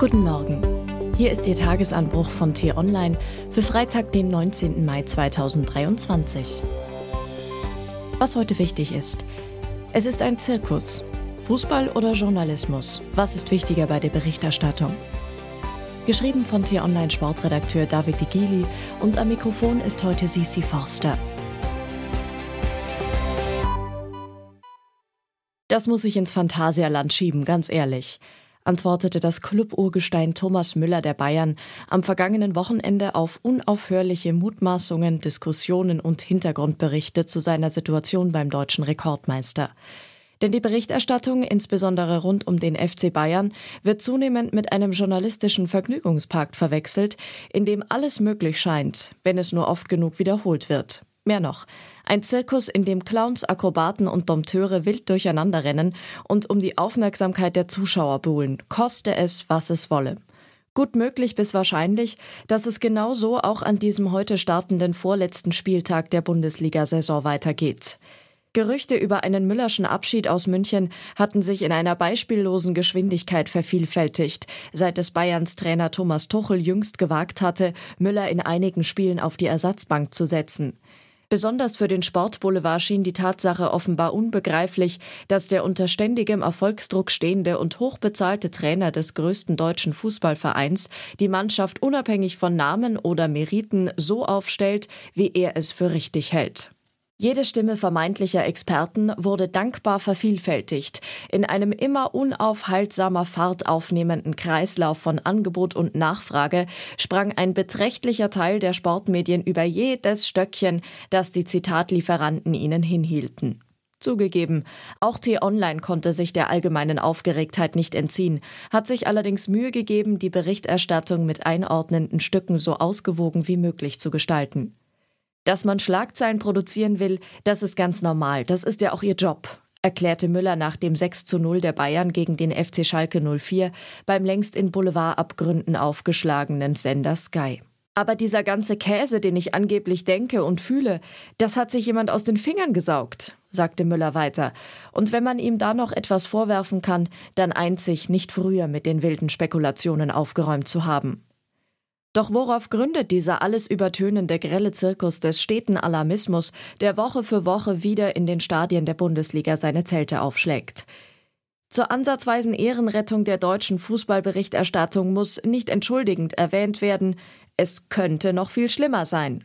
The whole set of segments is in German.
Guten Morgen. Hier ist Ihr Tagesanbruch von T-Online für Freitag, den 19. Mai 2023. Was heute wichtig ist. Es ist ein Zirkus. Fußball oder Journalismus? Was ist wichtiger bei der Berichterstattung? Geschrieben von T-Online Sportredakteur David Digili und am Mikrofon ist heute Sisi Forster. Das muss ich ins Phantasialand schieben, ganz ehrlich antwortete das Club-Urgestein Thomas Müller der Bayern am vergangenen Wochenende auf unaufhörliche Mutmaßungen, Diskussionen und Hintergrundberichte zu seiner Situation beim deutschen Rekordmeister. Denn die Berichterstattung, insbesondere rund um den FC Bayern, wird zunehmend mit einem journalistischen Vergnügungspark verwechselt, in dem alles möglich scheint, wenn es nur oft genug wiederholt wird. Mehr noch, ein Zirkus, in dem Clowns, Akrobaten und Dompteure wild durcheinanderrennen und um die Aufmerksamkeit der Zuschauer buhlen, koste es, was es wolle. Gut möglich bis wahrscheinlich, dass es genau so auch an diesem heute startenden vorletzten Spieltag der Bundesliga-Saison weitergeht. Gerüchte über einen Müllerschen Abschied aus München hatten sich in einer beispiellosen Geschwindigkeit vervielfältigt, seit es Bayerns Trainer Thomas Tuchel jüngst gewagt hatte, Müller in einigen Spielen auf die Ersatzbank zu setzen. Besonders für den Sportboulevard schien die Tatsache offenbar unbegreiflich, dass der unter ständigem Erfolgsdruck stehende und hochbezahlte Trainer des größten deutschen Fußballvereins die Mannschaft unabhängig von Namen oder Meriten so aufstellt, wie er es für richtig hält. Jede Stimme vermeintlicher Experten wurde dankbar vervielfältigt. In einem immer unaufhaltsamer Fahrt aufnehmenden Kreislauf von Angebot und Nachfrage sprang ein beträchtlicher Teil der Sportmedien über jedes Stöckchen, das die Zitatlieferanten ihnen hinhielten. Zugegeben, auch T-Online konnte sich der allgemeinen Aufgeregtheit nicht entziehen, hat sich allerdings Mühe gegeben, die Berichterstattung mit einordnenden Stücken so ausgewogen wie möglich zu gestalten. Dass man Schlagzeilen produzieren will, das ist ganz normal. Das ist ja auch ihr Job, erklärte Müller nach dem 6 zu 0 der Bayern gegen den FC Schalke 04 beim längst in Boulevardabgründen aufgeschlagenen Sender Sky. Aber dieser ganze Käse, den ich angeblich denke und fühle, das hat sich jemand aus den Fingern gesaugt, sagte Müller weiter. Und wenn man ihm da noch etwas vorwerfen kann, dann einzig nicht früher mit den wilden Spekulationen aufgeräumt zu haben. Doch worauf gründet dieser alles übertönende grelle Zirkus des steten Alarmismus, der Woche für Woche wieder in den Stadien der Bundesliga seine Zelte aufschlägt? Zur ansatzweisen Ehrenrettung der deutschen Fußballberichterstattung muss nicht entschuldigend erwähnt werden, es könnte noch viel schlimmer sein.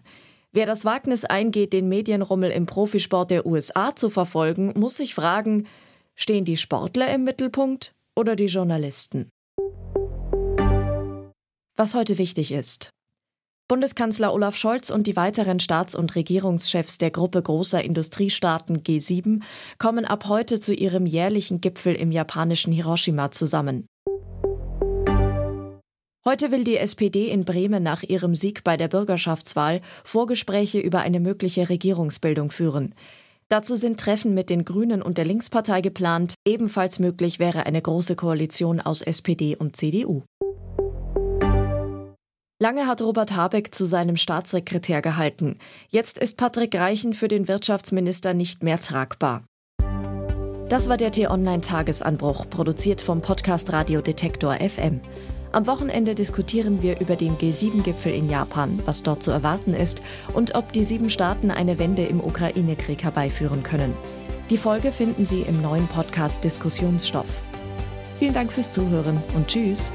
Wer das Wagnis eingeht, den Medienrummel im Profisport der USA zu verfolgen, muss sich fragen, stehen die Sportler im Mittelpunkt oder die Journalisten? Was heute wichtig ist. Bundeskanzler Olaf Scholz und die weiteren Staats- und Regierungschefs der Gruppe großer Industriestaaten G7 kommen ab heute zu ihrem jährlichen Gipfel im japanischen Hiroshima zusammen. Heute will die SPD in Bremen nach ihrem Sieg bei der Bürgerschaftswahl Vorgespräche über eine mögliche Regierungsbildung führen. Dazu sind Treffen mit den Grünen und der Linkspartei geplant. Ebenfalls möglich wäre eine große Koalition aus SPD und CDU. Lange hat Robert Habeck zu seinem Staatssekretär gehalten. Jetzt ist Patrick Reichen für den Wirtschaftsminister nicht mehr tragbar. Das war der T-Online-Tagesanbruch, produziert vom Podcast Radio Detektor FM. Am Wochenende diskutieren wir über den G7-Gipfel in Japan, was dort zu erwarten ist und ob die sieben Staaten eine Wende im Ukraine-Krieg herbeiführen können. Die Folge finden Sie im neuen Podcast Diskussionsstoff. Vielen Dank fürs Zuhören und Tschüss.